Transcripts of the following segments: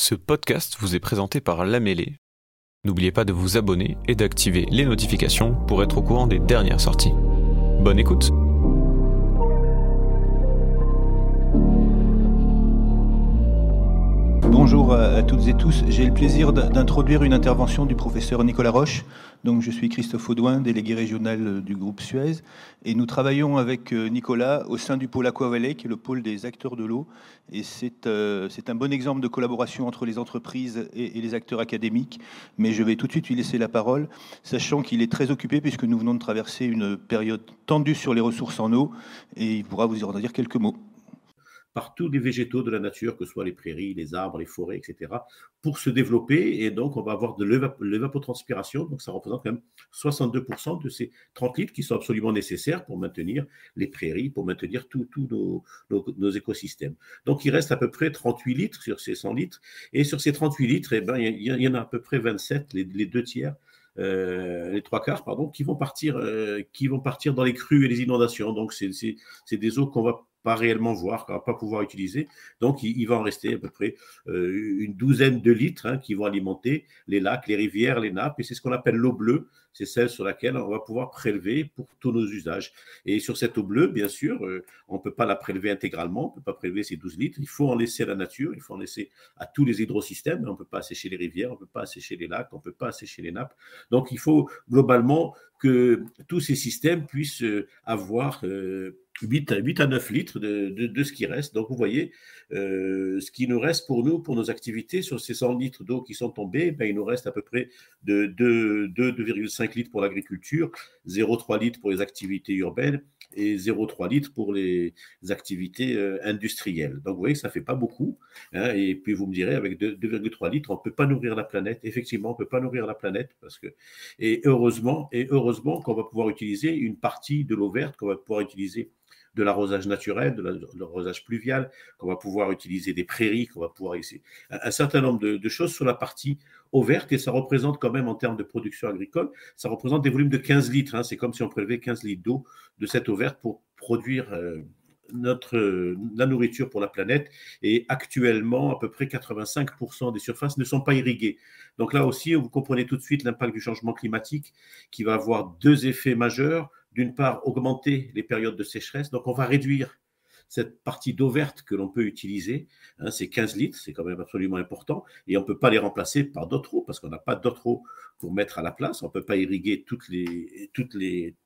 Ce podcast vous est présenté par La Mêlée. N'oubliez pas de vous abonner et d'activer les notifications pour être au courant des dernières sorties. Bonne écoute Bonjour à toutes et tous. J'ai le plaisir d'introduire une intervention du professeur Nicolas Roche. Je suis Christophe Audouin, délégué régional du groupe Suez. Et nous travaillons avec euh, Nicolas au sein du pôle Aqua Valley, qui est le pôle des acteurs de l'eau. Et c'est euh, un bon exemple de collaboration entre les entreprises et, et, les acteurs académiques. Mais je vais tout de suite lui laisser la parole, sachant qu'il est très occupé puisque nous venons de traverser une période tendue sur les ressources en eau. Et il pourra vous en dire quelques mots par tous les végétaux de la nature, que ce soit les prairies, les arbres, les forêts, etc., pour se développer. Et donc, on va avoir de l'évapotranspiration. Donc, ça représente quand même 62% de ces 30 litres qui sont absolument nécessaires pour maintenir les prairies, pour maintenir tous nos, écosystèmes. Donc, il reste à peu près 38 litres sur ces 100 litres. Et sur ces 38 litres, eh ben, il, y, en a à peu près 27, les, deux tiers, euh, les trois quarts, pardon, qui vont partir, euh, qui vont partir dans les crues et les inondations. Donc, c'est des eaux qu'on va pas réellement voir, qu'on va pas pouvoir utiliser. Donc, il, va en rester à peu près euh, une douzaine de litres hein, qui vont alimenter les lacs, les rivières, les nappes. Et c'est ce qu'on appelle l'eau bleue. C'est celle sur laquelle on va pouvoir prélever pour tous nos usages. Et sur cette eau bleue, bien sûr, euh, on ne peut pas la prélever intégralement. On ne peut pas prélever ces 12 litres. Il faut en laisser à la nature. Il faut en laisser à tous les hydrosystèmes. On ne peut pas assécher les rivières. On ne peut pas assécher les lacs. On ne peut pas assécher les nappes. Donc, il faut globalement que tous ces systèmes puissent euh, avoir 8 à, 9 litres de, ce qui reste. Donc, vous voyez, euh, ce qui nous reste pour nous, pour nos activités, sur ces 100 litres d'eau qui sont tombés, ben, il nous reste à peu près de 2,5 litres pour l'agriculture, 0,3 litres pour les activités urbaines et 0,3 litres pour les activités euh, industrielles. Donc, vous voyez que ça ne fait pas beaucoup. Hein, et puis, vous me direz, avec 2,3 litres, on ne peut pas nourrir la planète. Effectivement, on ne peut pas nourrir la planète. Parce que, et heureusement, et heureusement qu'on va pouvoir utiliser une partie de l'eau verte, qu'on va pouvoir utiliser de l'arrosage naturel, de l'arrosage pluvial, qu'on va pouvoir utiliser des prairies, qu'on va pouvoir essayer un, certain nombre de, choses sur la partie eau verte et ça représente quand même en termes de production agricole, ça représente des volumes de 15 litres. Hein. C'est comme si on prélevait 15 litres d'eau de cette eau verte pour produire euh, notre, la nourriture pour la planète. Et actuellement, à peu près 85% des surfaces ne sont pas irriguées. Donc là aussi, vous comprenez tout de suite l'impact du changement climatique qui va avoir deux effets majeurs d'une part, augmenter les périodes de sécheresse. Donc, on va réduire cette partie d'eau verte que l'on peut utiliser. Hein, c'est 15 litres, c'est quand même absolument important. Et on ne peut pas les remplacer par d'autres eaux parce qu'on n'a pas d'autres eaux pour mettre à la place. On ne peut pas irriguer toutes les,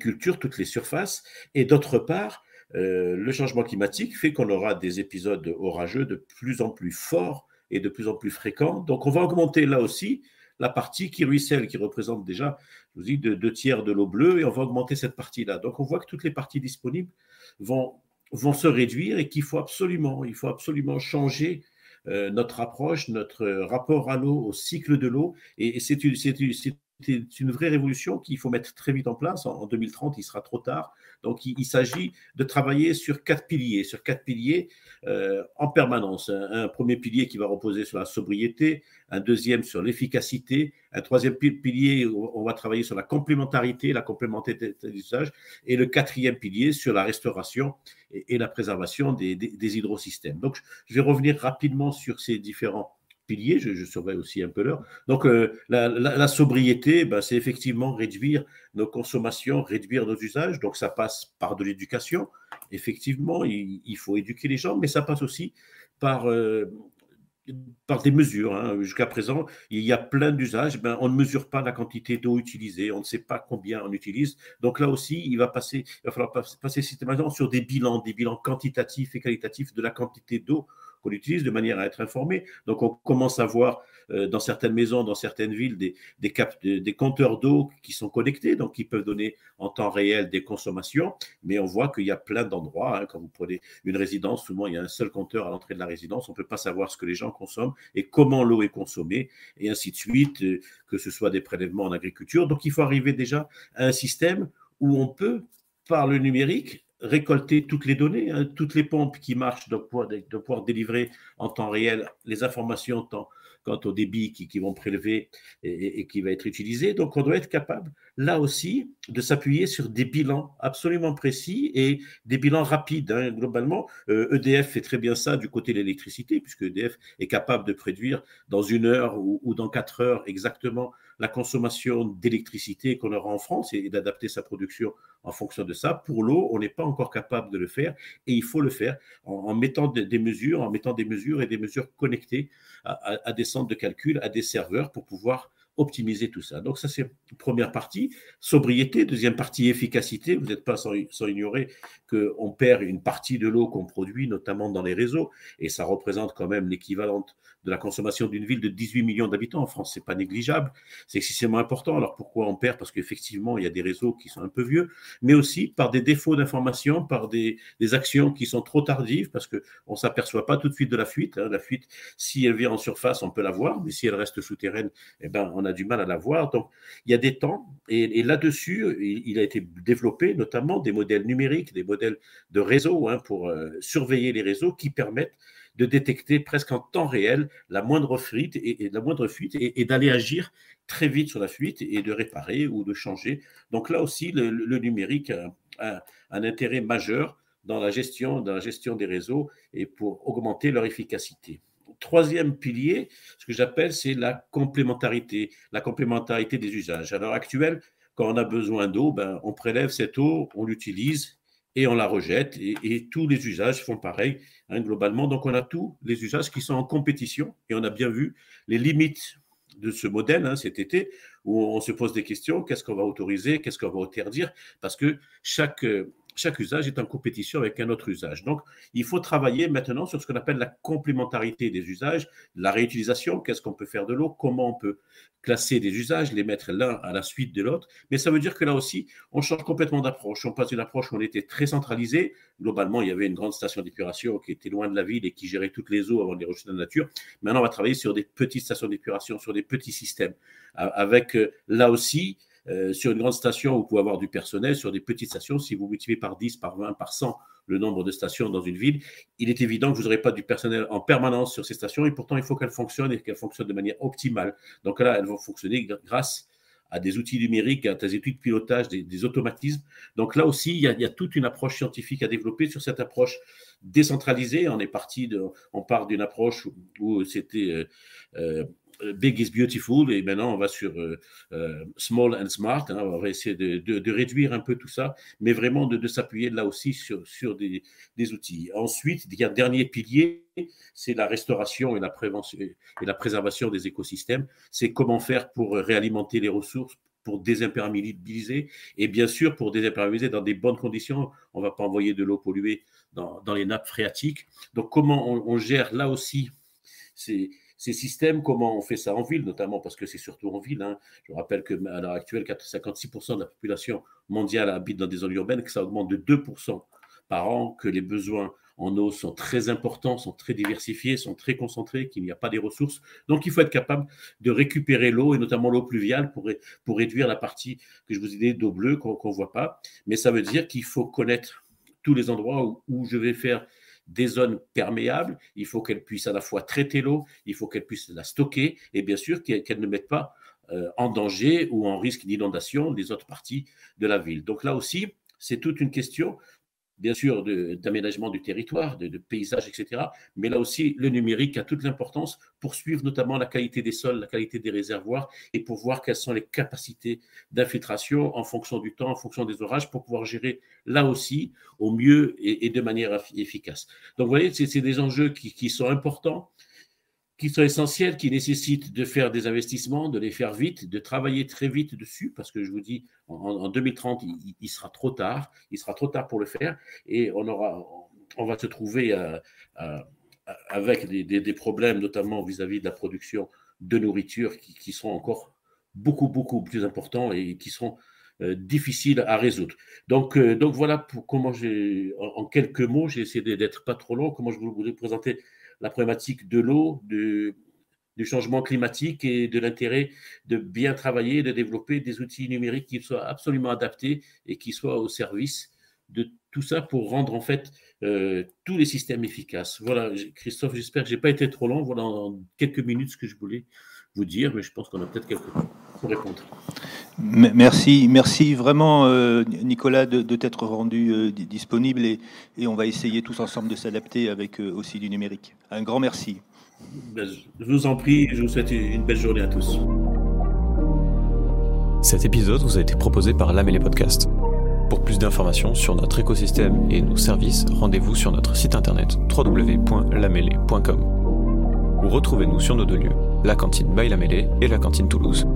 cultures, toutes les surfaces. Et d'autre part, euh, le changement climatique fait qu'on aura des épisodes orageux de plus en plus forts et de plus en plus fréquents. Donc, on va augmenter là aussi la partie qui ruisselle, qui représente déjà, je vous dis, deux, tiers de l'eau bleue, et on va augmenter cette partie-là. Donc on voit que toutes les parties disponibles vont, se réduire et qu'il faut absolument, il faut absolument changer euh, notre approche, notre rapport à l'eau, au cycle de l'eau. Et, c'est une, une, vraie révolution qu'il faut mettre très vite en place. En, 2030, il sera trop tard. Donc, il, s'agit de travailler sur quatre piliers, sur quatre piliers euh, en permanence. Un, premier pilier qui va reposer sur la sobriété, un deuxième sur l'efficacité, un troisième pilier, on va travailler sur la complémentarité, la complémentarité d'usage, et le quatrième pilier sur la restauration et, la préservation des, des, hydrosystèmes. Donc, je vais revenir rapidement sur ces différents je, surveille aussi un peu l'heure. Donc, euh, la, sobriété, ben, c'est effectivement réduire nos consommations, réduire nos usages. Donc, ça passe par de l'éducation. Effectivement, il, faut éduquer les gens, mais ça passe aussi par euh, par des mesures. Hein. Jusqu'à présent, il y a plein d'usages. Ben, on ne mesure pas la quantité d'eau utilisée, on ne sait pas combien on utilise. Donc là aussi, il va, passer, il va falloir passer systématiquement sur des bilans, des bilans quantitatifs et qualitatifs de la quantité d'eau qu'on utilise de manière à être informé. Donc on commence à voir euh, dans certaines maisons, dans certaines villes, des, compteurs d'eau qui sont connectés, donc qui peuvent donner en temps réel des consommations, mais on voit qu'il y a plein d'endroits, hein, quand vous prenez une résidence, souvent il y a un seul compteur à l'entrée de la résidence, on ne peut pas savoir ce que les gens consomment et comment l'eau est consommée, et ainsi de suite, euh, que ce soit des prélèvements en agriculture. Donc il faut arriver déjà à un système où on peut, par le numérique, récolter toutes les données, hein, toutes les pompes qui marchent de pouvoir, délivrer en temps réel les informations quant au débit qui, vont prélever et, qui va être utilisé. Donc, on doit être capable là aussi, de s'appuyer sur des bilans absolument précis et des bilans rapides. Hein. Globalement, EDF e fait très bien ça du côté de l'électricité, puisque EDF est capable de prédire dans une heure ou, ou dans quatre heures exactement la consommation d'électricité qu'on aura en France et, d'adapter sa production en fonction de ça. Pour l'eau, on n'est pas encore capable de le faire et il faut le faire en, mettant des, mesures, en mettant des mesures et des mesures connectées à des centres de calcul, à des serveurs pour pouvoir optimiser tout ça. Donc ça, c'est première partie. Sobriété, deuxième partie, efficacité. Vous n'êtes pas sans, sans ignorer qu'on perd une partie de l'eau qu'on produit, notamment dans les réseaux, et ça représente quand même l'équivalent de la consommation d'une ville de 18 millions d'habitants en France. C'est pas négligeable, c'est excessivement important. Alors pourquoi on perd? Parce qu'effectivement, il y a des réseaux qui sont un peu vieux, mais aussi par des défauts d'information, par des, actions qui sont trop tardives, parce qu'on ne s'aperçoit pas tout de suite de la fuite. Hein. La fuite, si elle vient en surface, on peut la voir, mais si elle reste souterraine, eh ben, on a du mal à la voir. Donc, il y a des temps, et, là-dessus, il, a été développé notamment des modèles numériques, des modèles de réseau hein, pour euh, surveiller les réseaux qui permettent de détecter presque en temps réel la moindre fuite et, la moindre fuite et, d'aller agir très vite sur la fuite et de réparer ou de changer. Donc là aussi, le, numérique a, un intérêt majeur dans la dans la gestion des réseaux et pour augmenter leur efficacité troisième pilier, ce que j'appelle, c'est la complémentarité, la complémentarité des usages. À l'heure actuelle, quand on a besoin d'eau, ben, on prélève cette eau, on l'utilise et on la rejette. Et, tous les usages font pareil, hein, globalement. Donc, on a tous les usages qui sont en compétition et on a bien vu les limites de ce modèle hein, cet été, où on se pose des questions, qu'est-ce qu'on va autoriser, qu'est-ce qu'on va interdire, parce que chaque chaque usage est en compétition avec un autre usage. Donc, il faut travailler maintenant sur ce qu'on appelle la complémentarité des usages, la réutilisation, qu'est-ce qu'on peut faire de l'eau, comment on peut classer des usages, les mettre l'un à la suite de l'autre. Mais ça veut dire que là aussi, on change complètement d'approche. On passe d'une approche où on était très centralisé. Globalement, il y avait une grande station d'épuration qui était loin de la ville et qui gérait toutes les eaux avant de les rejeter dans la nature. Maintenant, on va travailler sur des petites stations d'épuration, sur des petits systèmes, avec euh, là aussi euh, sur une grande station, vous pouvez avoir du personnel. Sur des petites stations, si vous multipliez par 10, par 20, par 100 le nombre de stations dans une ville, il est évident que vous n'aurez pas du personnel en permanence sur ces stations et pourtant, il faut qu'elles fonctionnent et qu'elles fonctionnent de manière optimale. Donc là, elles vont fonctionner grâce à des outils numériques, à des outils de pilotage, des, automatismes. Donc là aussi, il y, a, toute une approche scientifique à développer sur cette approche décentralisée. On est parti de, on part d'une approche où, c'était euh, euh, Big is Beautiful et maintenant on va sur euh, euh, Small and Smart. Hein, on va essayer de, réduire un peu tout ça, mais vraiment de, s'appuyer là aussi sur, sur des, outils. Ensuite, il dernier pilier, c'est la restauration et la prévention et la préservation des écosystèmes. C'est comment faire pour réalimenter les ressources, pour désimperméabiliser et bien sûr pour désimperméabiliser dans des bonnes conditions. On ne va pas envoyer de l'eau polluée dans, les nappes phréatiques. Donc comment on, on gère là aussi ces, ces systèmes, comment on fait ça en ville, notamment parce que c'est surtout en ville. Hein. Je rappelle qu'à l'heure actuelle, 56% de la population mondiale habite dans des zones urbaines, que ça augmente de 2% par an, que les besoins en eau sont très importants, sont très diversifiés, sont très concentrés, qu'il n'y a pas des ressources. Donc il faut être capable de récupérer l'eau, et notamment l'eau pluviale, pour, pour réduire la partie que je vous ai dit d'eau bleue qu'on ne voit pas. Mais ça veut dire qu'il faut connaître tous les endroits où je vais faire des zones perméables, il faut qu'elles puissent à la fois traiter l'eau, il faut qu'elles puissent la stocker et bien sûr qu'elles ne mettent pas euh, en danger ou en risque d'inondation les autres parties de la ville. Donc là aussi, c'est toute une question bien sûr d'aménagement du territoire, de, paysage, etc. Mais là aussi, le numérique a toute l'importance pour suivre notamment la qualité des sols, la qualité des réservoirs et pour voir quelles sont les capacités d'infiltration en fonction du temps, en fonction des orages, pour pouvoir gérer là aussi au mieux et, de manière efficace. Donc vous voyez, c'est des enjeux qui sont importants qui sont essentiels, qui nécessitent de faire des investissements, de les faire vite, de travailler très vite dessus, parce que je vous dis, en, 2030, il, sera trop tard, il sera trop tard pour le faire, et on, aura, on va se trouver euh, euh, avec des, problèmes, notamment vis-à-vis de la production de nourriture, qui, seront encore beaucoup, beaucoup plus importants et qui seront euh, difficiles à résoudre. Donc, donc voilà pour comment j'ai, en, quelques mots, j'ai essayé d'être pas trop long, comment je voulais présenter la problématique de l'eau, du, changement climatique et de l'intérêt de bien travailler, de développer des outils numériques qui soient absolument adaptés et qui soient au service de tout ça pour rendre en fait euh, tous les systèmes efficaces. Voilà, Christophe, j'espère que je n'ai pas été trop long. Voilà en quelques minutes ce que je voulais vous dire, mais je pense qu'on a peut-être quelques répondre. Merci, merci vraiment Nicolas de, t'être rendu disponible et, et, on va essayer tous ensemble de s'adapter avec aussi du numérique. Un grand merci. Ben, je vous en prie, je vous souhaite une belle journée à tous. Cet épisode vous a été proposé par Lamélé Podcast. Pour plus d'informations sur notre écosystème et nos services, rendez-vous sur notre site internet www.lamélé.com. Ou retrouvez-nous sur nos deux lieux, la cantine by Lamélé et la cantine Toulouse.